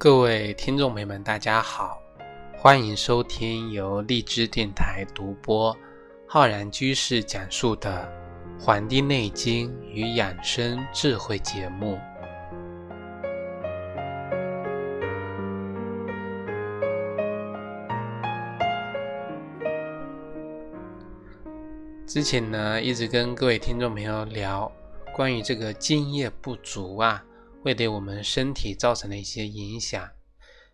各位听众朋友们，大家好，欢迎收听由荔枝电台独播、浩然居士讲述的《黄帝内经与养生智慧》节目。之前呢，一直跟各位听众朋友聊关于这个津液不足啊。会对我们身体造成的一些影响。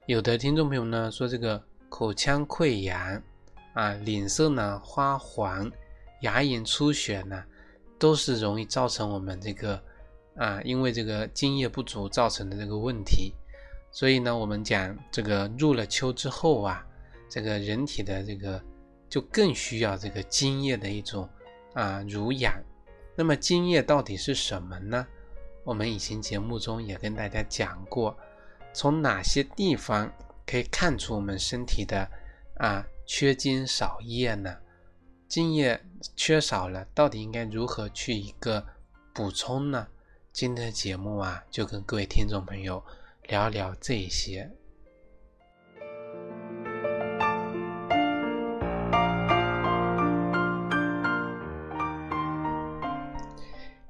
有的听众朋友呢说，这个口腔溃疡啊，脸色呢发黄，牙龈出血呢，都是容易造成我们这个啊，因为这个津液不足造成的这个问题。所以呢，我们讲这个入了秋之后啊，这个人体的这个就更需要这个津液的一种啊濡养。那么津液到底是什么呢？我们以前节目中也跟大家讲过，从哪些地方可以看出我们身体的啊缺金少液呢？精液缺少了，到底应该如何去一个补充呢？今天的节目啊，就跟各位听众朋友聊聊这些。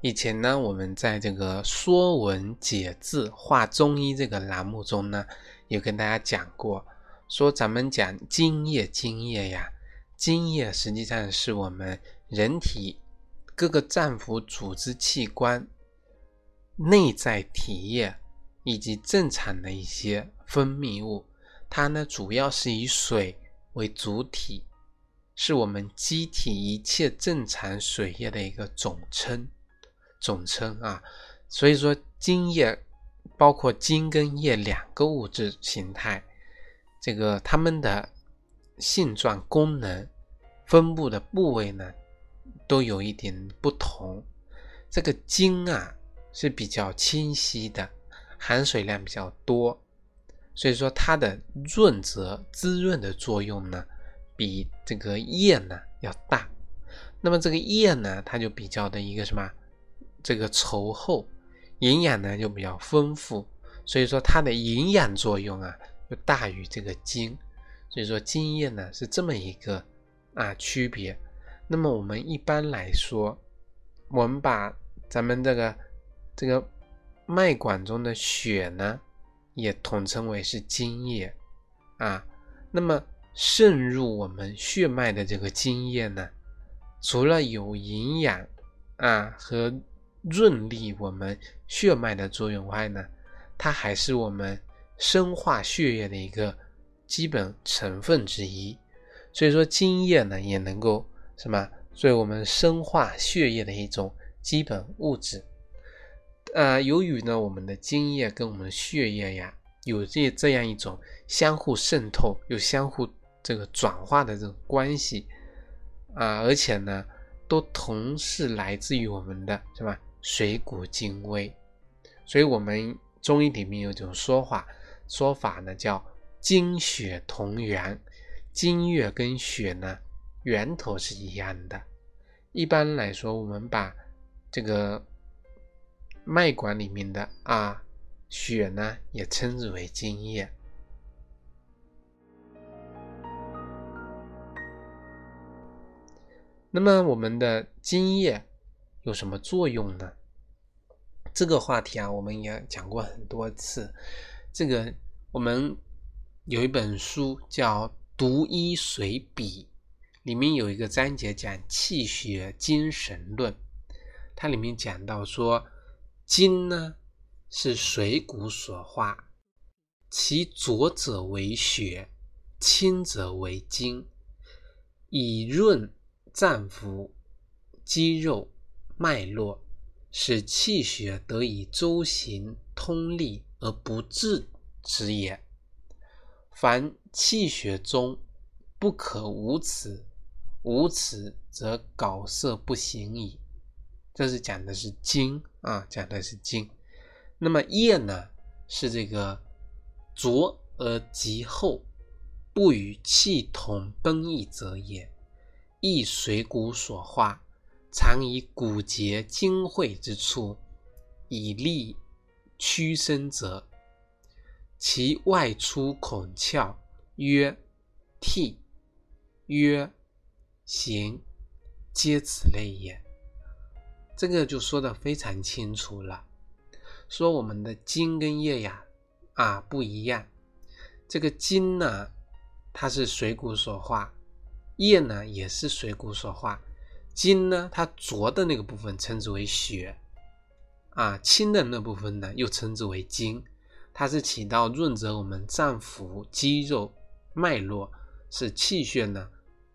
以前呢，我们在这个《说文解字》话中医这个栏目中呢，有跟大家讲过，说咱们讲津液，津液呀，津液实际上是我们人体各个脏腑、组织、器官内在体液以及正常的一些分泌物，它呢主要是以水为主体，是我们机体一切正常水液的一个总称。总称啊，所以说津液包括津跟液两个物质形态，这个它们的性状、功能、分布的部位呢，都有一点不同。这个津啊是比较清晰的，含水量比较多，所以说它的润泽、滋润的作用呢，比这个液呢要大。那么这个液呢，它就比较的一个什么？这个稠厚，营养呢就比较丰富，所以说它的营养作用啊就大于这个精，所以说精液呢是这么一个啊区别。那么我们一般来说，我们把咱们这个这个脉管中的血呢也统称为是精液啊。那么渗入我们血脉的这个精液呢，除了有营养啊和润利我们血脉的作用外呢，它还是我们生化血液的一个基本成分之一。所以说精液呢也能够什么，作为我们生化血液的一种基本物质。呃，由于呢我们的精液跟我们血液呀有这这样一种相互渗透又相互这个转化的这种关系啊，而且呢都同是来自于我们的是吧？水谷精微，所以我们中医里面有一种说法，说法呢叫精血同源，精液跟血呢源头是一样的。一般来说，我们把这个脉管里面的啊血呢也称之为精液。那么我们的精液。有什么作用呢？这个话题啊，我们也讲过很多次。这个我们有一本书叫《读医随笔》，里面有一个章节讲气血精神论。它里面讲到说，精呢是水谷所化，其浊者为血，清者为精，以润脏腑、肌肉。脉络使气血得以周行通利而不滞之也。凡气血中不可无此，无此则槁塞不行矣。这是讲的是精啊，讲的是精。那么液呢，是这个浊而极厚，不与气同奔逸者也，亦水谷所化。常以骨节精会之处，以利屈伸者，其外出孔窍，曰涕，曰涎，皆此类也。这个就说的非常清楚了，说我们的津跟液呀，啊不一样。这个津呢，它是水谷所化，液呢也是水谷所化。津呢，它浊的那个部分称之为血，啊，清的那部分呢又称之为精，它是起到润泽我们脏腑、肌肉、脉络，使气血呢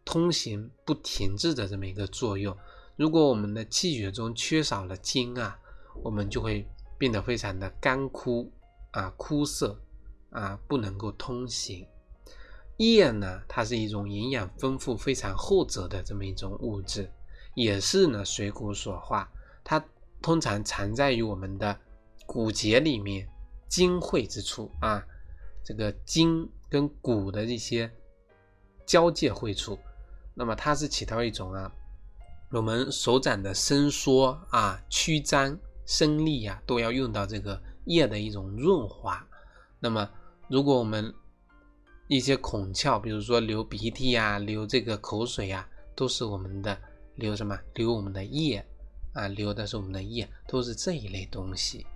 通行不停滞的这么一个作用。如果我们的气血中缺少了精啊，我们就会变得非常的干枯啊、枯涩啊，不能够通行。液呢，它是一种营养丰富、非常厚泽的这么一种物质。也是呢，水谷所化，它通常藏在于我们的骨节里面筋会之处啊，这个筋跟骨的一些交界会处，那么它是起到一种啊，我们手掌的伸缩啊、曲张、伸力啊，都要用到这个液的一种润滑。那么，如果我们一些孔窍，比如说流鼻涕呀、流这个口水呀，都是我们的。流什么？流我们的液啊，流的是我们的液，都是这一类东西。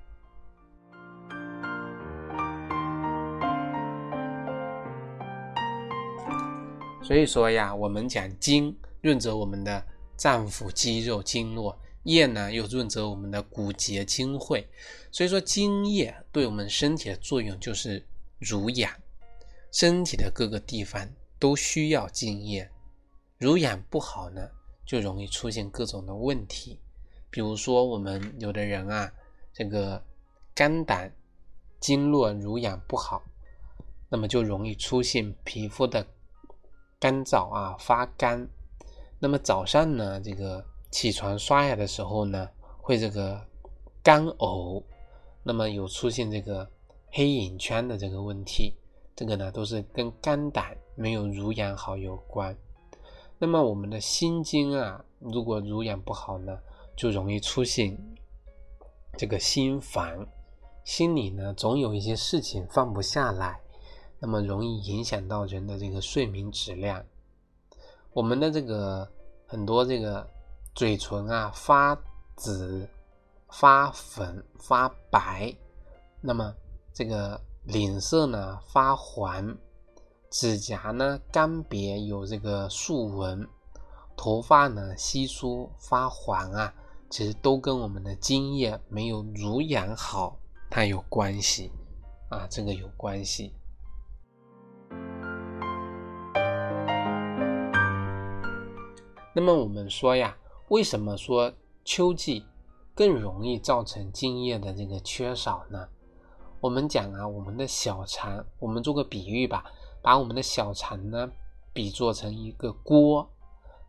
所以说呀，我们讲精润泽我们的脏腑、肌肉、经络，液呢又润泽我们的骨节、筋会。所以说，精液对我们身体的作用就是濡养，身体的各个地方都需要精液，濡养不好呢。就容易出现各种的问题，比如说我们有的人啊，这个肝胆经络濡养不好，那么就容易出现皮肤的干燥啊、发干。那么早上呢，这个起床刷牙的时候呢，会这个干呕，那么有出现这个黑眼圈的这个问题，这个呢都是跟肝胆没有濡养好有关。那么我们的心经啊，如果濡养不好呢，就容易出现这个心烦，心里呢总有一些事情放不下来，那么容易影响到人的这个睡眠质量。我们的这个很多这个嘴唇啊发紫、发粉、发白，那么这个脸色呢发黄。指甲呢干瘪有这个竖纹，头发呢稀疏发黄啊，其实都跟我们的津液没有濡养好它有关系啊，这个有关系。那么我们说呀，为什么说秋季更容易造成津液的这个缺少呢？我们讲啊，我们的小肠，我们做个比喻吧。把我们的小肠呢比作成一个锅，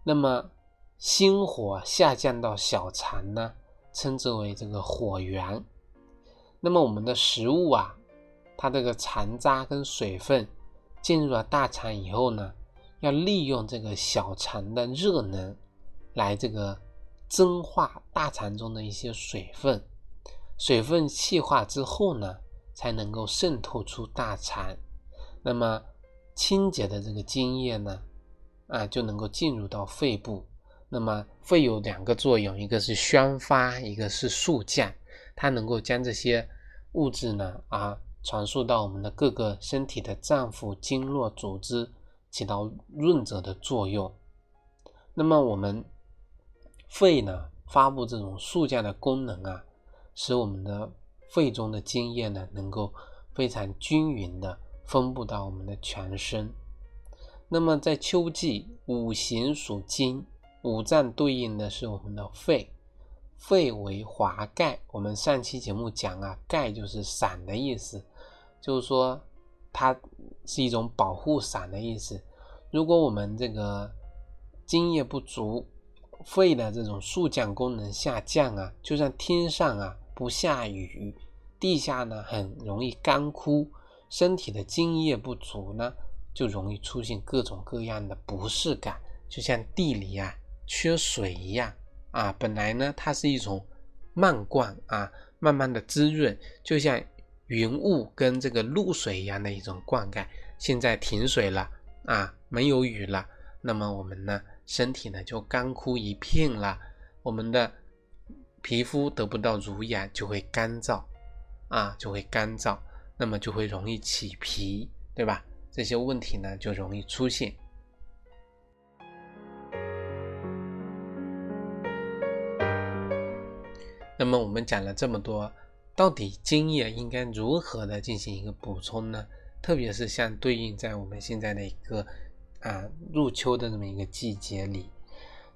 那么心火下降到小肠呢，称之为这个火源。那么我们的食物啊，它这个残渣跟水分进入了大肠以后呢，要利用这个小肠的热能来这个蒸化大肠中的一些水分，水分气化之后呢，才能够渗透出大肠。那么清洁的这个津液呢，啊，就能够进入到肺部。那么肺有两个作用，一个是宣发，一个是肃降。它能够将这些物质呢，啊，传输到我们的各个身体的脏腑、经络、组织，起到润泽的作用。那么我们肺呢，发布这种肃降的功能啊，使我们的肺中的津液呢，能够非常均匀的。分布到我们的全身。那么在秋季，五行属金，五脏对应的是我们的肺，肺为华盖。我们上期节目讲啊，盖就是伞的意思，就是说它是一种保护伞的意思。如果我们这个津液不足，肺的这种速降功能下降啊，就像天上啊不下雨，地下呢很容易干枯。身体的津液不足呢，就容易出现各种各样的不适感，就像地里啊缺水一样啊。本来呢，它是一种慢灌啊，慢慢的滋润，就像云雾跟这个露水一样的一种灌溉。现在停水了啊，没有雨了，那么我们呢，身体呢就干枯一片了，我们的皮肤得不到濡养，就会干燥啊，就会干燥，那么就会容易起皮，对吧？这些问题呢就容易出现。那么我们讲了这么多，到底精液应该如何的进行一个补充呢？特别是像对应在我们现在的一个啊入秋的这么一个季节里，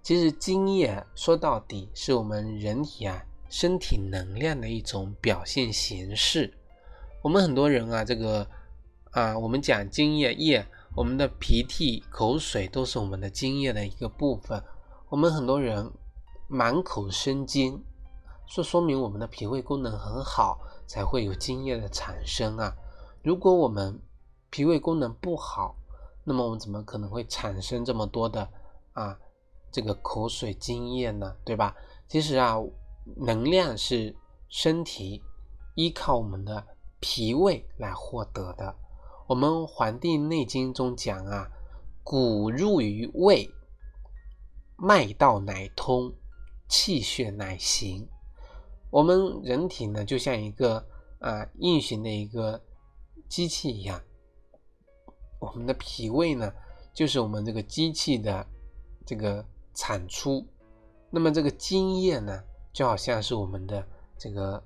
其实精液说到底是我们人体啊身体能量的一种表现形式。我们很多人啊，这个啊，我们讲精液液，我们的鼻涕、口水都是我们的精液的一个部分。我们很多人满口生津。这说明我们的脾胃功能很好，才会有津液的产生啊。如果我们脾胃功能不好，那么我们怎么可能会产生这么多的啊这个口水津液呢？对吧？其实啊，能量是身体依靠我们的脾胃来获得的。我们《黄帝内经》中讲啊，谷入于胃，脉道乃通，气血乃行。我们人体呢，就像一个啊运行的一个机器一样，我们的脾胃呢，就是我们这个机器的这个产出。那么这个津液呢，就好像是我们的这个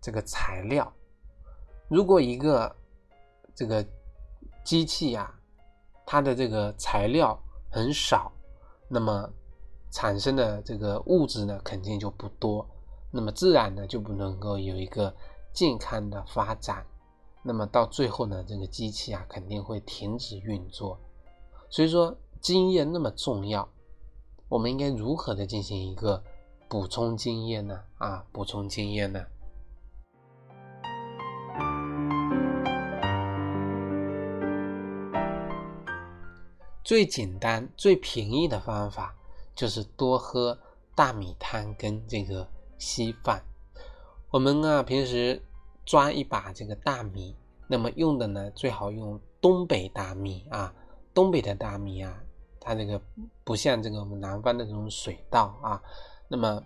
这个材料。如果一个这个机器呀，它的这个材料很少，那么产生的这个物质呢，肯定就不多。那么自然呢就不能够有一个健康的发展，那么到最后呢，这个机器啊肯定会停止运作。所以说经验那么重要，我们应该如何的进行一个补充经验呢？啊，补充经验呢？最简单、最便宜的方法就是多喝大米汤跟这个。稀饭，我们啊平时抓一把这个大米，那么用的呢最好用东北大米啊，东北的大米啊，它这个不像这个我们南方的这种水稻啊，那么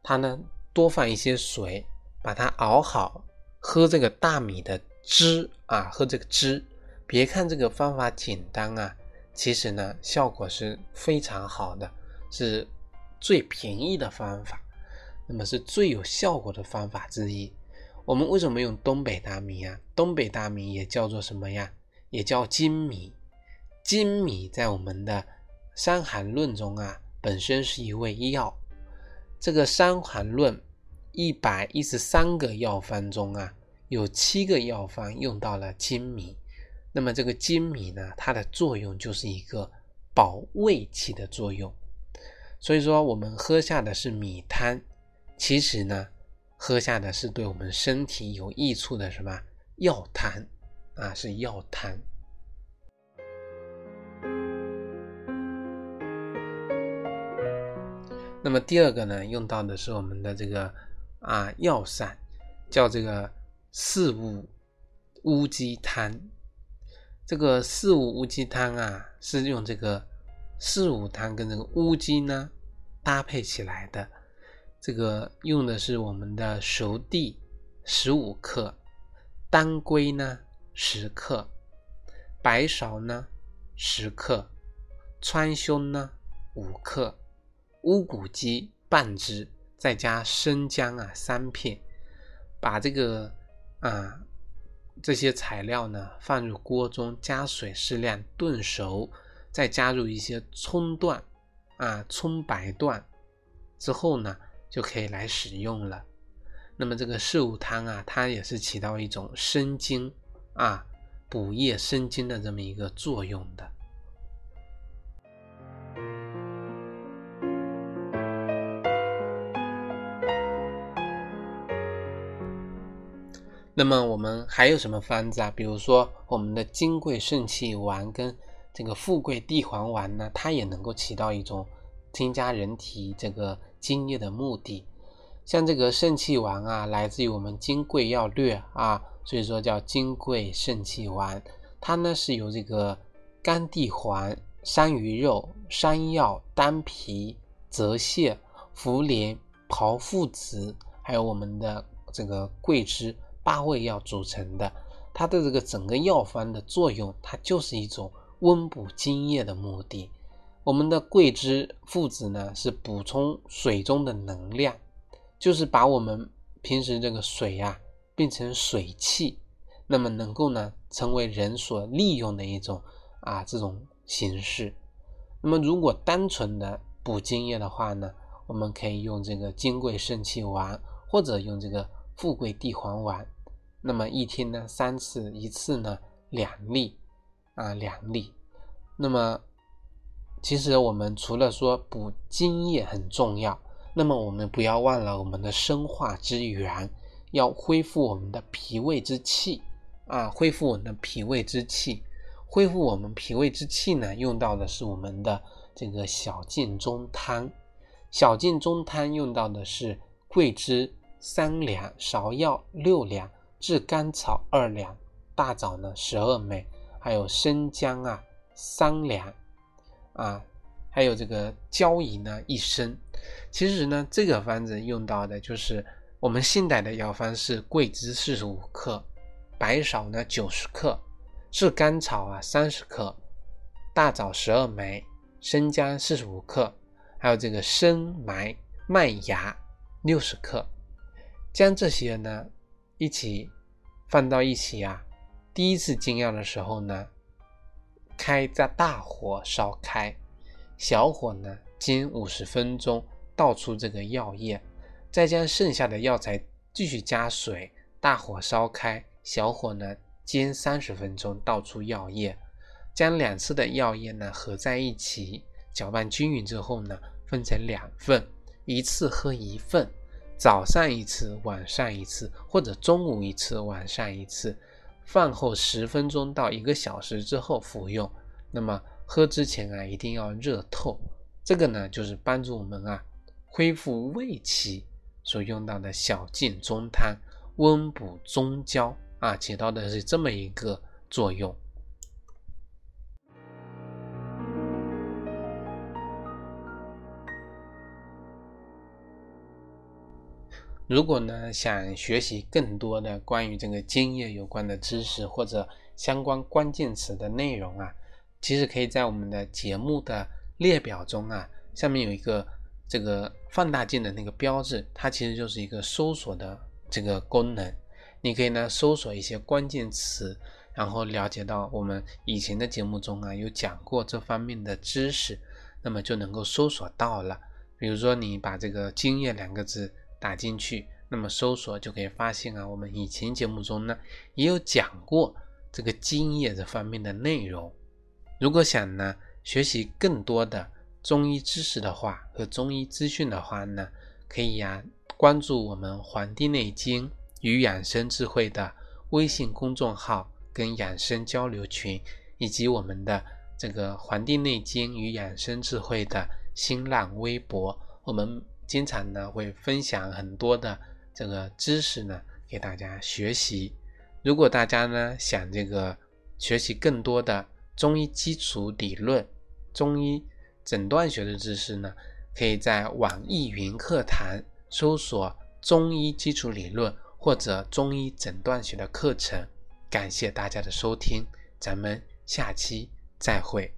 它呢多放一些水，把它熬好，喝这个大米的汁啊，喝这个汁。别看这个方法简单啊，其实呢效果是非常好的，是最便宜的方法。那么是最有效果的方法之一。我们为什么用东北大米啊？东北大米也叫做什么呀？也叫精米。精米在我们的《伤寒论》中啊，本身是一味药。这个《伤寒论》一百一十三个药方中啊，有七个药方用到了精米。那么这个精米呢，它的作用就是一个保胃气的作用。所以说，我们喝下的是米汤。其实呢，喝下的是对我们身体有益处的什么药汤啊？是药汤。那么第二个呢，用到的是我们的这个啊药膳，叫这个四物乌鸡汤。这个四物乌鸡汤啊，是用这个四物汤跟这个乌鸡呢搭配起来的。这个用的是我们的熟地十五克，当归呢十克，白芍呢十克，川芎呢五克，乌骨鸡半只，再加生姜啊三片，把这个啊这些材料呢放入锅中，加水适量炖熟，再加入一些葱段啊葱白段之后呢。就可以来使用了。那么这个四物汤啊，它也是起到一种生津啊、补液生津的这么一个作用的。那么我们还有什么方子啊？比如说我们的金匮肾气丸跟这个富贵地黄丸呢，它也能够起到一种增加人体这个。津液的目的，像这个肾气丸啊，来自于我们《金匮要略》啊所以说叫金匮肾气丸。它呢是由这个甘地黄、山萸肉、山药、丹皮、泽泻、茯苓、炮附子，还有我们的这个桂枝八味药组成的。它的这个整个药方的作用，它就是一种温补津液的目的。我们的桂枝、附子呢，是补充水中的能量，就是把我们平时这个水呀变成水气，那么能够呢成为人所利用的一种啊这种形式。那么如果单纯的补津液的话呢，我们可以用这个金匮肾气丸，或者用这个富贵地黄丸。那么一天呢三次，一次呢两粒，啊两粒。那么其实我们除了说补津液很重要，那么我们不要忘了我们的生化之源，要恢复我们的脾胃之气啊，恢复我们的脾胃之气，恢复我们脾胃之气呢，用到的是我们的这个小建中汤。小建中汤用到的是桂枝三两，芍药六两。炙甘草二两，大枣呢十二枚，还有生姜啊三两，啊，还有这个椒盐呢一升。其实呢，这个方子用到的就是我们现代的药方是桂枝四十五克，白芍呢九十克，炙甘草啊三十克，大枣十二枚，生姜四十五克，还有这个生麦麦芽六十克，将这些呢。一起放到一起啊！第一次煎药的时候呢，开在大火烧开，小火呢煎五十分钟，倒出这个药液，再将剩下的药材继续加水，大火烧开，小火呢煎三十分钟，倒出药液，将两次的药液呢合在一起，搅拌均匀之后呢，分成两份，一次喝一份。早上一次，晚上一次，或者中午一次，晚上一次，饭后十分钟到一个小时之后服用。那么喝之前啊，一定要热透。这个呢，就是帮助我们啊恢复胃气所用到的小建中汤，温补中焦啊，起到的是这么一个作用。如果呢想学习更多的关于这个津液有关的知识或者相关关键词的内容啊，其实可以在我们的节目的列表中啊，下面有一个这个放大镜的那个标志，它其实就是一个搜索的这个功能。你可以呢搜索一些关键词，然后了解到我们以前的节目中啊有讲过这方面的知识，那么就能够搜索到了。比如说你把这个津液两个字。打进去，那么搜索就可以发现啊，我们以前节目中呢也有讲过这个津液这方面的内容。如果想呢学习更多的中医知识的话和中医资讯的话呢，可以呀关注我们《黄帝内经与养生智慧》的微信公众号跟养生交流群，以及我们的这个《黄帝内经与养生智慧》的新浪微博，我们。经常呢会分享很多的这个知识呢给大家学习。如果大家呢想这个学习更多的中医基础理论、中医诊断学的知识呢，可以在网易云课堂搜索“中医基础理论”或者“中医诊断学”的课程。感谢大家的收听，咱们下期再会。